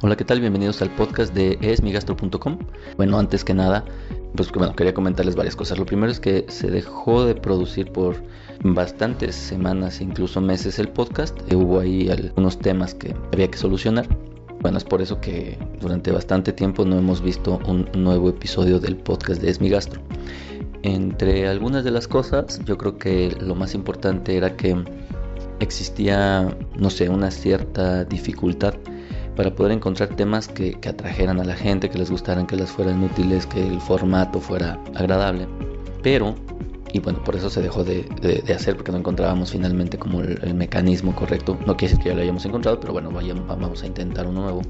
Hola, ¿qué tal? Bienvenidos al podcast de esmigastro.com. Bueno, antes que nada, pues bueno, quería comentarles varias cosas. Lo primero es que se dejó de producir por bastantes semanas, incluso meses el podcast. Eh, hubo ahí algunos temas que había que solucionar. Bueno, es por eso que durante bastante tiempo no hemos visto un nuevo episodio del podcast de Esmigastro. Entre algunas de las cosas, yo creo que lo más importante era que existía, no sé, una cierta dificultad para poder encontrar temas que, atrajeran a la gente, que les gustaran, que les fueran útiles, que el formato fuera agradable. Pero, y bueno, por eso se dejó de, hacer, porque no encontrábamos finalmente como el, mecanismo correcto. No quiere decir que ya lo hayamos encontrado, pero bueno, vamos a intentar uno nuevo.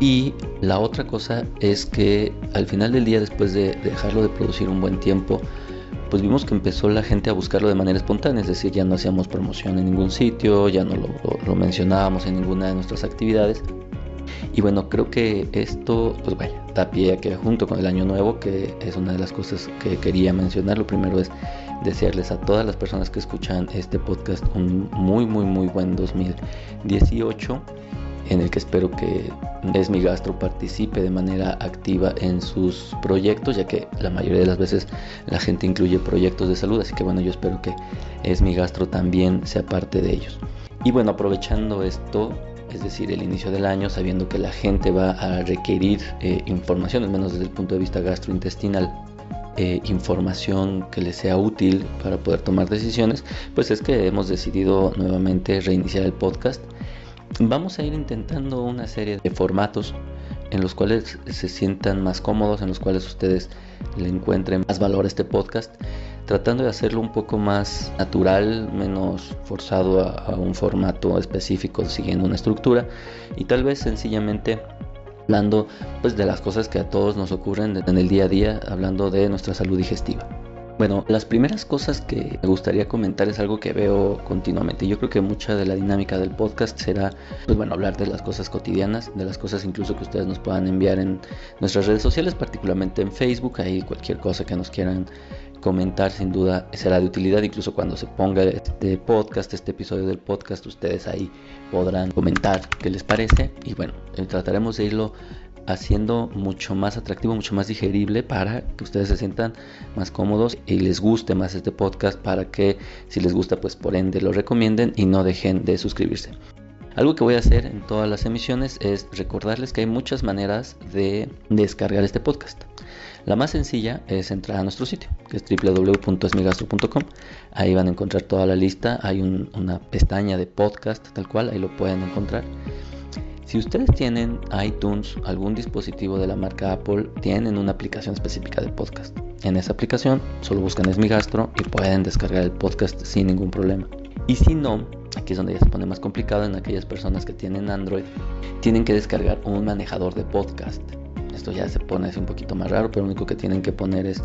Y la otra cosa es que al final del día, después de dejarlo de producir un buen tiempo, pues vimos que empezó la gente a buscarlo de manera espontánea, es decir, ya no hacíamos promoción en ningún sitio, ya no lo, lo mencionábamos en ninguna de nuestras actividades, y bueno, creo que esto, pues vaya, da pie a que junto con el año nuevo, que es una de las cosas que quería mencionar, lo primero es desearles a todas las personas que escuchan este podcast un muy, muy, muy buen 2018 en el que espero que Es Mi Gastro participe de manera activa en sus proyectos, ya que la mayoría de las veces la gente incluye proyectos de salud, así que bueno, yo espero que Es Mi Gastro también sea parte de ellos. Y bueno, aprovechando esto, es decir, el inicio del año, sabiendo que la gente va a requerir eh, información, al menos desde el punto de vista gastrointestinal, eh, información que les sea útil para poder tomar decisiones, pues es que hemos decidido nuevamente reiniciar el podcast. Vamos a ir intentando una serie de formatos en los cuales se sientan más cómodos, en los cuales ustedes le encuentren más valor a este podcast tratando de hacerlo un poco más natural, menos forzado a, un formato específico siguiendo una estructura y tal vez sencillamente hablando pues de las cosas que a todos nos ocurren en el día a día, hablando de nuestra salud digestiva. Bueno, las primeras cosas que me gustaría comentar es algo que veo continuamente. Yo creo que mucha de la dinámica del podcast será, pues bueno, hablar de las cosas cotidianas, de las cosas incluso que ustedes nos puedan enviar en nuestras redes sociales, particularmente en Facebook, ahí cualquier cosa que nos quieran comentar sin duda será de utilidad. Incluso cuando se ponga este podcast este episodio del podcast ustedes ahí podrán comentar qué les parece. Y bueno eh, trataremos de irlo haciendo mucho más atractivo mucho más digerible para que ustedes se sientan más cómodos y les guste más este podcast para que si les gusta pues por ende lo recomienden y no dejen de suscribirse algo que voy a hacer en todas las emisiones es recordarles que hay muchas maneras de descargar este podcast. La más sencilla es entrar a nuestro sitio, que es www.esmigastro.com. Ahí van a encontrar toda la lista. Hay una pestaña de podcast, tal cual, ahí lo pueden encontrar. Si ustedes tienen iTunes, algún dispositivo de la marca Apple, tienen una aplicación específica de podcast. En esa aplicación solo buscan Esmigastro y pueden descargar el podcast sin ningún problema. Y si no, aquí es donde ya se pone más complicado en aquellas personas que tienen Android, tienen que descargar un manejador de podcast. Esto ya se pone un poquito más raro, pero lo único que tienen que poner es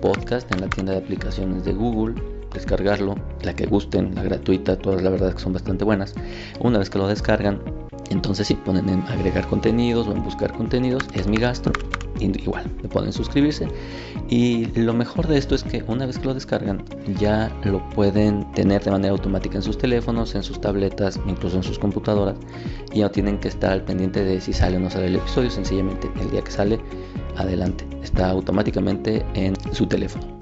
podcast en la tienda de aplicaciones de Google, descargarlo, la que gusten, la gratuita, todas la verdad que son bastante buenas. Una vez que lo descargan, entonces si ponen en agregar contenidos o en buscar contenidos, es mi gasto. Igual, le ponen suscribirse. Y lo mejor de esto es que una vez que lo descargan, ya lo pueden tener de manera automática en sus teléfonos, en sus tabletas, incluso en sus computadoras. Y no tienen que estar al pendiente de si sale o no sale el episodio. Sencillamente, el día que sale, adelante. Está automáticamente en su teléfono.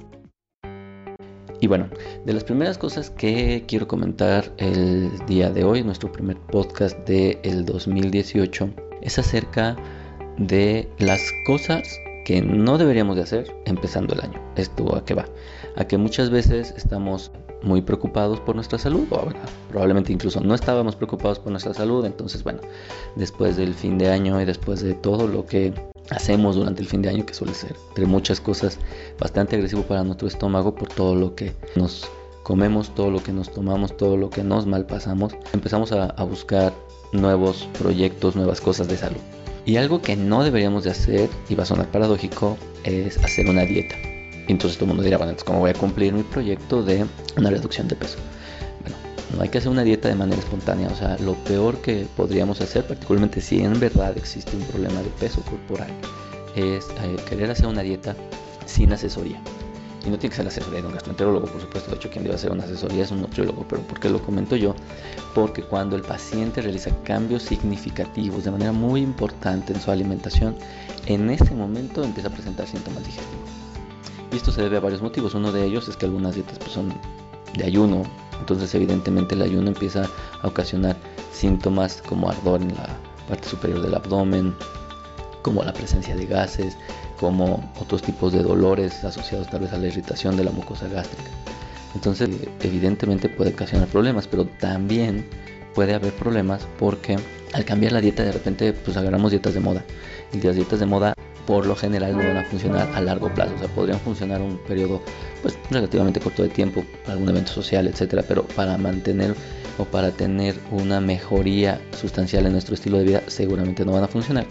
Y bueno, de las primeras cosas que quiero comentar el día de hoy, nuestro primer podcast del el 2018, es acerca de las cosas que no deberíamos de hacer empezando el año. Esto a qué va? A que muchas veces estamos muy preocupados por nuestra salud, o probablemente incluso no estábamos preocupados por nuestra salud, entonces bueno, después del fin de año y después de todo lo que hacemos durante el fin de año, que suele ser entre muchas cosas bastante agresivo para nuestro estómago por todo lo que nos comemos, todo lo que nos tomamos, todo lo que nos malpasamos, empezamos a, buscar nuevos proyectos, nuevas cosas de salud. Y algo que no deberíamos de hacer, y va a sonar paradójico, es hacer una dieta. Entonces todo el mundo dirá, bueno, entonces ¿cómo voy a cumplir mi proyecto de una reducción de peso? No hay que hacer una dieta de manera espontánea. O sea, lo peor que podríamos hacer, particularmente si en verdad existe un problema de peso corporal, es eh, querer hacer una dieta sin asesoría. Y no tiene que ser la asesoría de un gastroenterólogo, por supuesto. De hecho, quien debe hacer una asesoría es un nutriólogo. Pero ¿por qué lo comento yo? Porque cuando el paciente realiza cambios significativos de manera muy importante en su alimentación, en ese momento empieza a presentar síntomas digestivos. Y esto se debe a varios motivos. Uno de ellos es que algunas dietas pues, son de ayuno. Entonces, evidentemente, el ayuno empieza a ocasionar síntomas como ardor en la parte superior del abdomen, como la presencia de gases, como otros tipos de dolores asociados tal vez a la irritación de la mucosa gástrica. Entonces, evidentemente puede ocasionar problemas, pero también puede haber problemas porque al cambiar la dieta de repente pues agarramos dietas de moda. Y las dietas de moda por lo general no van a funcionar a largo plazo, o sea, podrían funcionar un periodo pues relativamente corto de tiempo, algún evento social, etcétera, pero para mantener o para tener una mejoría sustancial en nuestro estilo de vida seguramente no van a funcionar.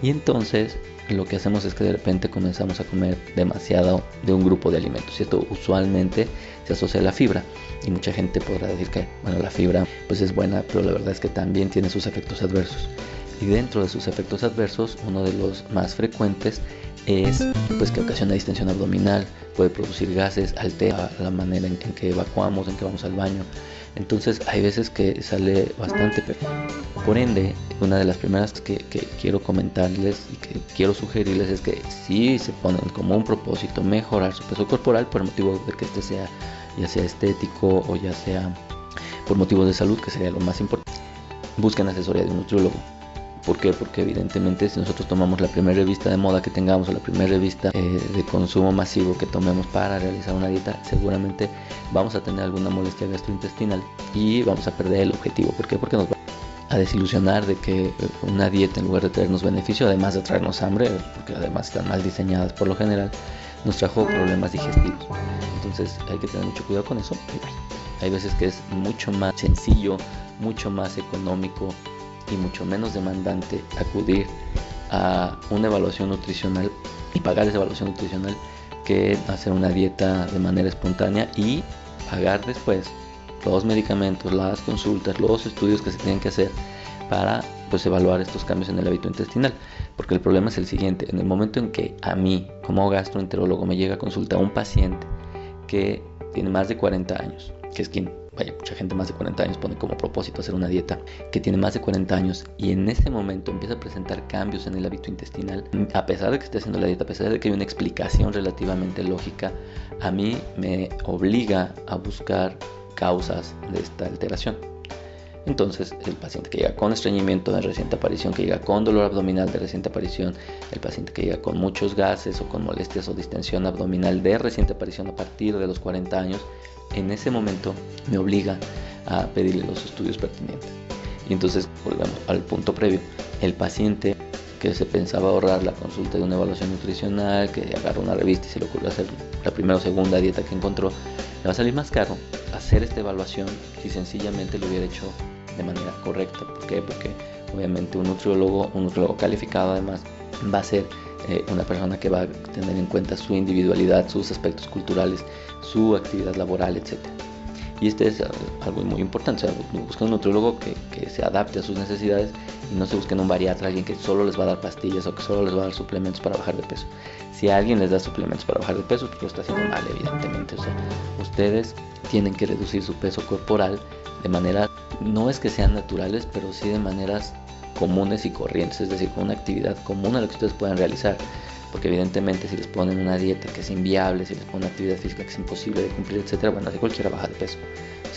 Y entonces lo que hacemos es que de repente comenzamos a comer demasiado de un grupo de alimentos. ¿cierto? Usualmente se asocia a la fibra y mucha gente podrá decir que bueno, la fibra pues es buena, pero la verdad es que también tiene sus efectos adversos. Y dentro de sus efectos adversos, uno de los más frecuentes es pues que ocasiona distensión abdominal, puede producir gases, altera la manera en, que evacuamos, en que vamos al baño. Entonces hay veces que sale bastante Por ende, una de las primeras que, quiero comentarles y que quiero sugerirles es que si se ponen como un propósito mejorar su peso corporal por motivo de que este sea ya sea estético o ya sea por motivos de salud, que sería lo más importante, busquen asesoría de un nutriólogo ¿Por qué? Porque evidentemente si nosotros tomamos la primera revista de moda que tengamos o la primera revista eh, de consumo masivo que tomemos para realizar una dieta, seguramente vamos a tener alguna molestia gastrointestinal y vamos a perder el objetivo. ¿Por qué? Porque nos va a desilusionar de que una dieta en lugar de traernos beneficio, además de traernos hambre, porque además están mal diseñadas por lo general, nos trajo problemas digestivos. Entonces hay que tener mucho cuidado con eso. Hay veces que es mucho más sencillo, mucho más económico y mucho menos demandante acudir a una evaluación nutricional y pagar esa evaluación nutricional que hacer una dieta de manera espontánea y pagar después los medicamentos, las consultas, los estudios que se tienen que hacer para pues evaluar estos cambios en el hábito intestinal. Porque el problema es el siguiente, en el momento en que a mí como gastroenterólogo me llega a consultar un paciente que tiene más de 40 años, que es quien vaya, mucha gente más de 40 años pone como propósito hacer una dieta, que tiene más de 40 años y en ese momento empieza a presentar cambios en el hábito intestinal, a pesar de que esté haciendo la dieta, a pesar de que hay una explicación relativamente lógica, a mí me obliga a buscar causas de esta alteración. Entonces, el paciente que llega con estreñimiento de reciente aparición, que llega con dolor abdominal de reciente aparición, el paciente que llega con muchos gases o con molestias o distensión abdominal de reciente aparición a partir de los 40 años, en ese momento me obliga a pedirle los estudios pertinentes. Y entonces volvemos al punto previo. El paciente que se pensaba ahorrar la consulta de una evaluación nutricional, que agarra una revista y se le ocurrió hacer la primera o segunda dieta que encontró, le va a salir más caro hacer esta evaluación si sencillamente lo hubiera hecho de manera correcta. ¿Por qué? Porque obviamente un nutriólogo, un nutriólogo calificado además, va a ser eh, una persona que va a tener en cuenta su individualidad, sus aspectos culturales, su actividad laboral, etc. Y este es algo muy importante, o sea, busca un nutriólogo que, que, se adapte a sus necesidades y no se busquen un bariatra, alguien que solo les va a dar pastillas o que solo les va a dar suplementos para bajar de peso. Si alguien les da suplementos para bajar de peso, pues lo está haciendo mal, evidentemente. O sea, ustedes tienen que reducir su peso corporal de manera, no es que sean naturales, pero sí de maneras comunes y corrientes, es decir, con una actividad común a lo que ustedes puedan realizar porque evidentemente si les ponen una dieta que es inviable, si les ponen una actividad física que es imposible de cumplir, etcétera, bueno, así cualquiera baja de peso.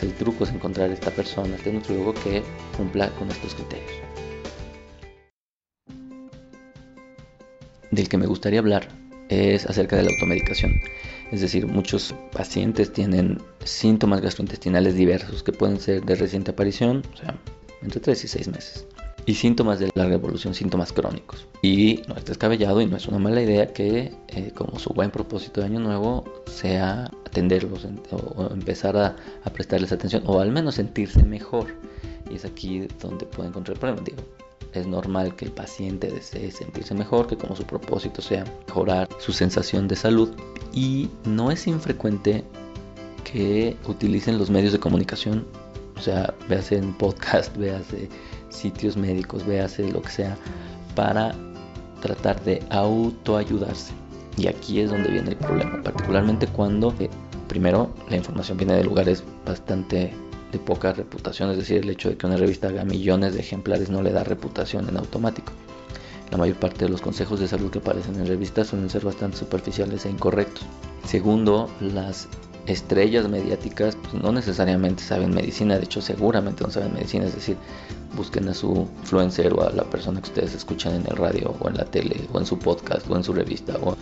el truco es encontrar esta persona, este nutriólogo que cumpla con estos criterios. Del que me gustaría hablar es acerca de la automedicación. Es decir, muchos pacientes tienen síntomas gastrointestinales diversos que pueden ser de reciente aparición, o sea, entre 3 y 6 meses y síntomas de larga evolución, síntomas crónicos. Y no es descabellado y no es una mala idea que, eh, como su buen propósito de año nuevo, sea atenderlos o, empezar a, prestarles atención o al menos sentirse mejor. Y es aquí donde puede encontrar el problema. Digo, es normal que el paciente desee sentirse mejor, que como su propósito sea mejorar su sensación de salud. Y no es infrecuente que utilicen los medios de comunicación, o sea, véase en podcast, véase sitios médicos, véase lo que sea, para tratar de autoayudarse. Y aquí es donde viene el problema, particularmente cuando, eh, primero, la información viene de lugares bastante de poca reputación, es decir, el hecho de que una revista haga millones de ejemplares no le da reputación en automático. La mayor parte de los consejos de salud que aparecen en revistas suelen ser bastante superficiales e incorrectos. Segundo, las estrellas mediáticas pues, no necesariamente saben medicina, de hecho seguramente no saben medicina, es decir, busquen a su influencer o a la persona que ustedes escuchan en el radio o en la tele o en su podcast o en su revista o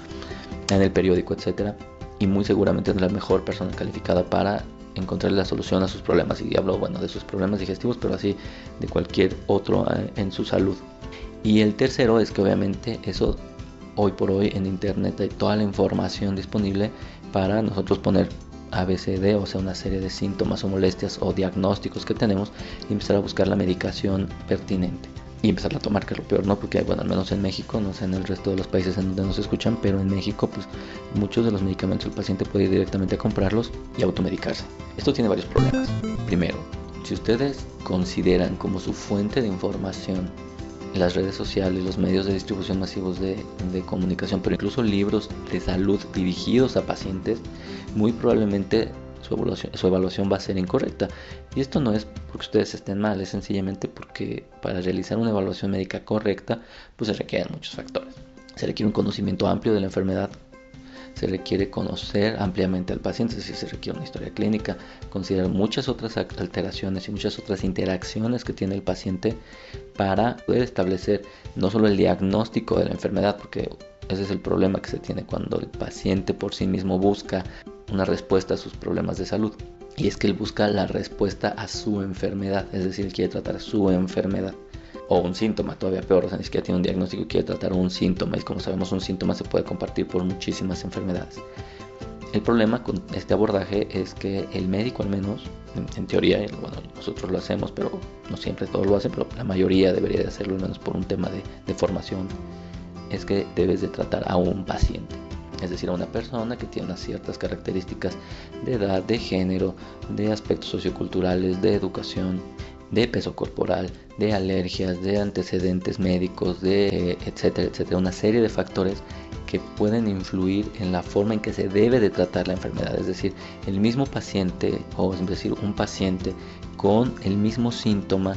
en el periódico, etcétera, y muy seguramente es la mejor persona calificada para encontrar la solución a sus problemas y hablo bueno de sus problemas digestivos, pero así de cualquier otro eh, en su salud. Y el tercero es que obviamente eso hoy por hoy en internet hay toda la información disponible para nosotros poner ABCD, o sea, una serie de síntomas o molestias o diagnósticos que tenemos y empezar a buscar la medicación pertinente y empezar a tomar, que es lo peor, ¿no? Porque, bueno, al menos en México, no sé en el resto de los países en donde nos escuchan, pero en México, pues muchos de los medicamentos el paciente puede ir directamente a comprarlos y automedicarse. Esto tiene varios problemas. Primero, si ustedes consideran como su fuente de información las redes sociales, los medios de distribución masivos de, comunicación, pero incluso libros de salud dirigidos a pacientes, muy probablemente su evaluación, su evaluación, va a ser incorrecta. Y esto no es porque ustedes estén mal, es sencillamente porque para realizar una evaluación médica correcta, pues se requieren muchos factores. Se requiere un conocimiento amplio de la enfermedad se requiere conocer ampliamente al paciente, es decir, se requiere una historia clínica, considerar muchas otras alteraciones y muchas otras interacciones que tiene el paciente para poder establecer no solo el diagnóstico de la enfermedad, porque ese es el problema que se tiene cuando el paciente por sí mismo busca una respuesta a sus problemas de salud. Y es que él busca la respuesta a su enfermedad, es decir, quiere tratar su enfermedad o un síntoma, todavía peor, o sea, ni siquiera tiene un diagnóstico y quiere tratar un síntoma. Y como sabemos, un síntoma se puede compartir por muchísimas enfermedades. El problema con este abordaje es que el médico, al menos, en, teoría, bueno, nosotros lo hacemos, pero no siempre todos lo hacen, pero la mayoría debería de hacerlo, al menos por un tema de, de formación, es que debes de tratar a un paciente. Es decir, a una persona que tiene unas ciertas características de edad, de género, de aspectos socioculturales, de educación, de peso corporal, de alergias, de antecedentes médicos, de eh, etcétera, etcétera, una serie de factores que pueden influir en la forma en que se debe de tratar la enfermedad, es decir, el mismo paciente o es decir, un paciente con el mismo síntoma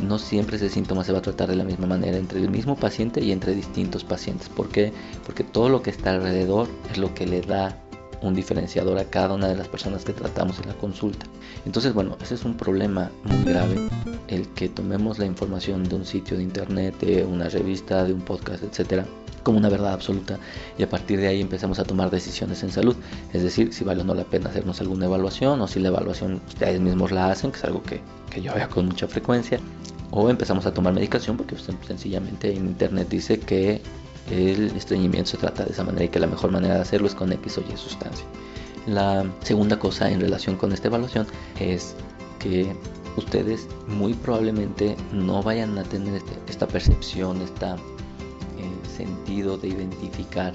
no siempre ese síntoma se va a tratar de la misma manera entre el mismo paciente y entre distintos pacientes. ¿Por qué? Porque todo lo que está alrededor es lo que le da un diferenciador a cada una de las personas que tratamos en la consulta. Entonces, bueno, ese es un problema muy grave, el que tomemos la información de un sitio de internet, de una revista, de un podcast, etcétera, como una verdad absoluta y a partir de ahí empezamos a tomar decisiones en salud. Es decir, si vale o no la pena hacernos alguna evaluación o si la evaluación ustedes mismos la hacen, que es algo que, que yo hago con mucha frecuencia, o empezamos a tomar medicación porque sencillamente en internet dice que el estreñimiento se trata de esa manera y que la mejor manera de hacerlo es con X Y sustancia. La segunda cosa en relación con esta evaluación es que ustedes muy probablemente no vayan a tener este, esta percepción, este sentido de identificar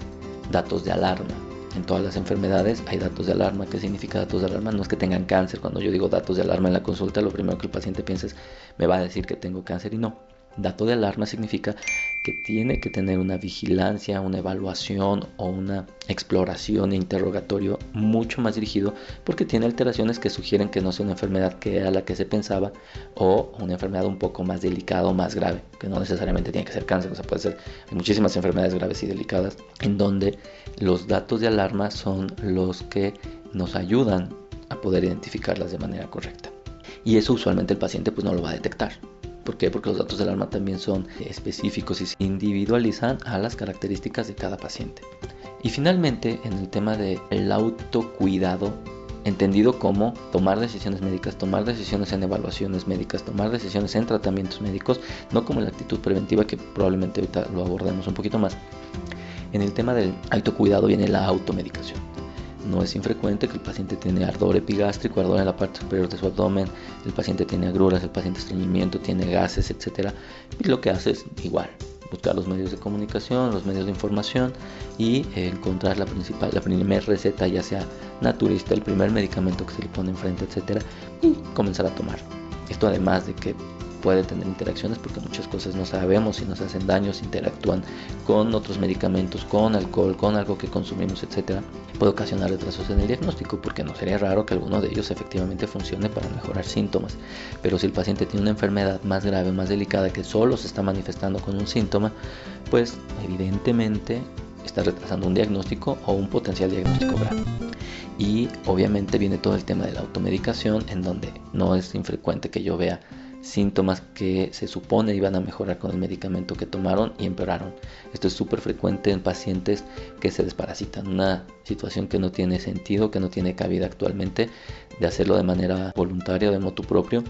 datos de alarma. En todas las enfermedades hay datos de alarma. ¿Qué significa datos de alarma? No es que tengan cáncer. Cuando yo digo datos de alarma en la consulta, lo primero que el paciente piensa es, me va a decir que tengo cáncer y no. Dato de alarma significa que tiene que tener una vigilancia, una evaluación o una exploración e interrogatorio mucho más dirigido porque tiene alteraciones que sugieren que no sea una enfermedad que era la que se pensaba o una enfermedad un poco más delicada o más grave, que no necesariamente tiene que ser cáncer, o sea, puede ser muchísimas enfermedades graves y delicadas en donde los datos de alarma son los que nos ayudan a poder identificarlas de manera correcta. Y eso usualmente el paciente pues no lo va a detectar. ¿Por qué? Porque los datos del alarma también son específicos y se individualizan a las características de cada paciente. Y finalmente, en el tema del autocuidado, entendido como tomar decisiones médicas, tomar decisiones en evaluaciones médicas, tomar decisiones en tratamientos médicos, no como la actitud preventiva que probablemente ahorita lo abordemos un poquito más. En el tema del autocuidado viene la automedicación. No es infrecuente que el paciente tiene ardor epigástrico, ardor en la parte superior de su abdomen, el paciente tiene agruras, el paciente estreñimiento, tiene gases, etc. Y lo que hace es igual, buscar los medios de comunicación, los medios de información y encontrar la principal, la primera receta, ya sea naturista, el primer medicamento que se le pone enfrente, etc. y comenzar a tomar. Esto además de que puede tener interacciones porque muchas cosas no sabemos si nos hacen daño, si interactúan con otros medicamentos, con alcohol, con algo que consumimos, etcétera, puede ocasionar retrasos en el diagnóstico porque no sería raro que alguno de ellos efectivamente funcione para mejorar síntomas. Pero si el paciente tiene una enfermedad más grave, más delicada que solo se está manifestando con un síntoma, pues evidentemente está retrasando un diagnóstico o un potencial diagnóstico grave. Y obviamente viene todo el tema de la automedicación, en donde no es infrecuente que yo vea síntomas que se supone iban a mejorar con el medicamento que tomaron y empeoraron. Esto es súper frecuente en pacientes que se desparasitan, una situación que no tiene sentido, que no tiene cabida actualmente, de hacerlo de manera voluntaria de motu propio.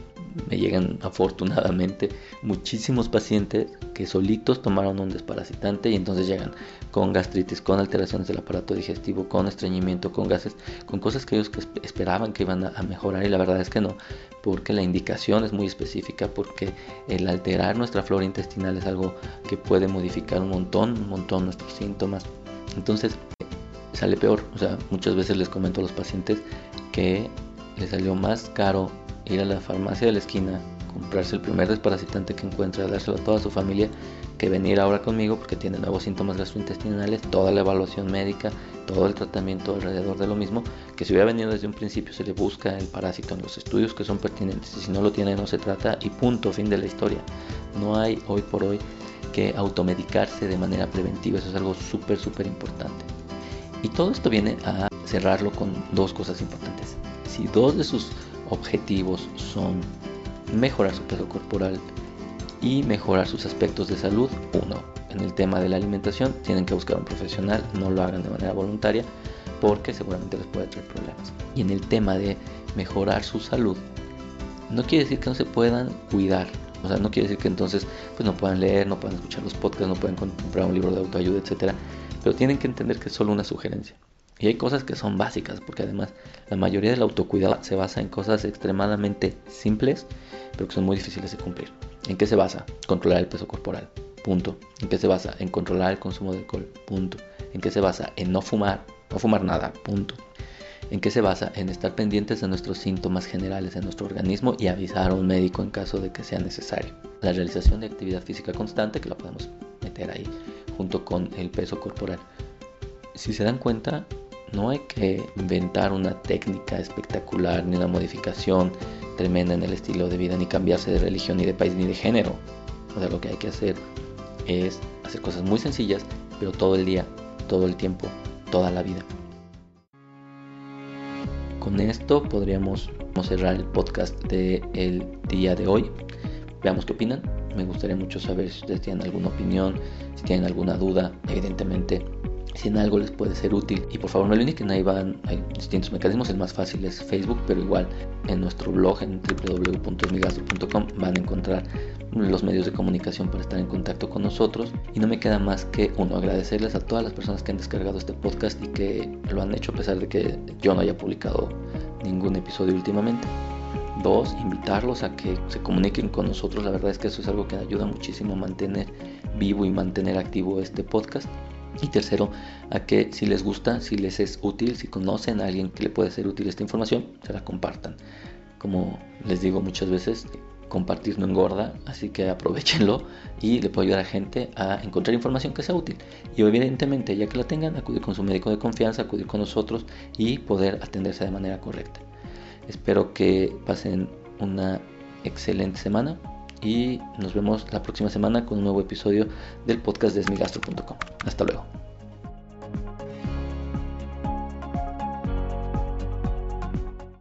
Me llegan afortunadamente muchísimos pacientes que solitos tomaron un desparasitante y entonces llegan con gastritis, con alteraciones del aparato digestivo, con estreñimiento, con gases, con cosas que ellos esperaban que iban a mejorar y la verdad es que no, porque la indicación es muy específica, porque el alterar nuestra flora intestinal es algo que puede modificar un montón, un montón nuestros síntomas. Entonces sale peor, o sea, muchas veces les comento a los pacientes que les salió más caro ir a la farmacia de la esquina, comprarse el primer desparasitante que encuentra, dárselo a toda su familia, que venir ahora conmigo porque tiene nuevos síntomas gastrointestinales, toda la evaluación médica, todo el tratamiento alrededor de lo mismo, que si hubiera venido desde un principio se le busca el parásito en los estudios que son pertinentes y si no lo tiene no se trata y punto, fin de la historia. No hay hoy por hoy que automedicarse de manera preventiva, eso es algo súper, súper importante. Y todo esto viene a cerrarlo con dos cosas importantes. Si dos de sus objetivos son mejorar su peso corporal y mejorar sus aspectos de salud. Uno, en el tema de la alimentación tienen que buscar un profesional, no lo hagan de manera voluntaria porque seguramente les puede traer problemas. Y en el tema de mejorar su salud, no quiere decir que no se puedan cuidar. O sea, no quiere decir que entonces pues no puedan leer, no puedan escuchar los podcasts, no puedan comprar un libro de autoayuda, etcétera. Pero tienen que entender que es solo una sugerencia. Y hay cosas que son básicas, porque además la mayoría del autocuidado se basa en cosas extremadamente simples, pero que son muy difíciles de cumplir. ¿En qué se basa? Controlar el peso corporal. Punto. ¿En qué se basa? En controlar el consumo de alcohol. Punto. ¿En qué se basa? En no fumar. No fumar nada. Punto. ¿En qué se basa? En estar pendientes de nuestros síntomas generales en nuestro organismo y avisar a un médico en caso de que sea necesario. La realización de actividad física constante, que la podemos meter ahí junto con el peso corporal. Si se dan cuenta, no hay que inventar una técnica espectacular ni una modificación tremenda en el estilo de vida, ni cambiarse de religión, ni de país, ni de género. O sea, lo que hay que hacer es hacer cosas muy sencillas, pero todo el día, todo el tiempo, toda la vida. Con esto podríamos cerrar el podcast del día de hoy. Veamos qué opinan. Me gustaría mucho saber si ustedes tienen alguna opinión, si tienen alguna duda. Evidentemente, si en algo les puede ser útil. Y por favor no olviden que ahí van, hay distintos mecanismos, el más fácil es Facebook, pero igual en nuestro blog en www.migastro.com van a encontrar los medios de comunicación para estar en contacto con nosotros. Y no me queda más que uno, agradecerles a todas las personas que han descargado este podcast y que lo han hecho a pesar de que yo no haya publicado ningún episodio últimamente. Dos, invitarlos a que se comuniquen con nosotros. La verdad es que eso es algo que ayuda muchísimo a mantener vivo y mantener activo este podcast. Y tercero, a que si les gusta, si les es útil, si conocen a alguien que le puede ser útil esta información, se la compartan. Como les digo muchas veces, compartir no engorda, así que aprovechenlo y le puede ayudar a gente a encontrar información que sea útil. Y evidentemente, ya que la tengan, acudir con su médico de confianza, acudir con nosotros y poder atenderse de manera correcta. Espero que pasen una excelente semana y nos vemos la próxima semana con un nuevo episodio del podcast de esmigastro.com. Hasta luego.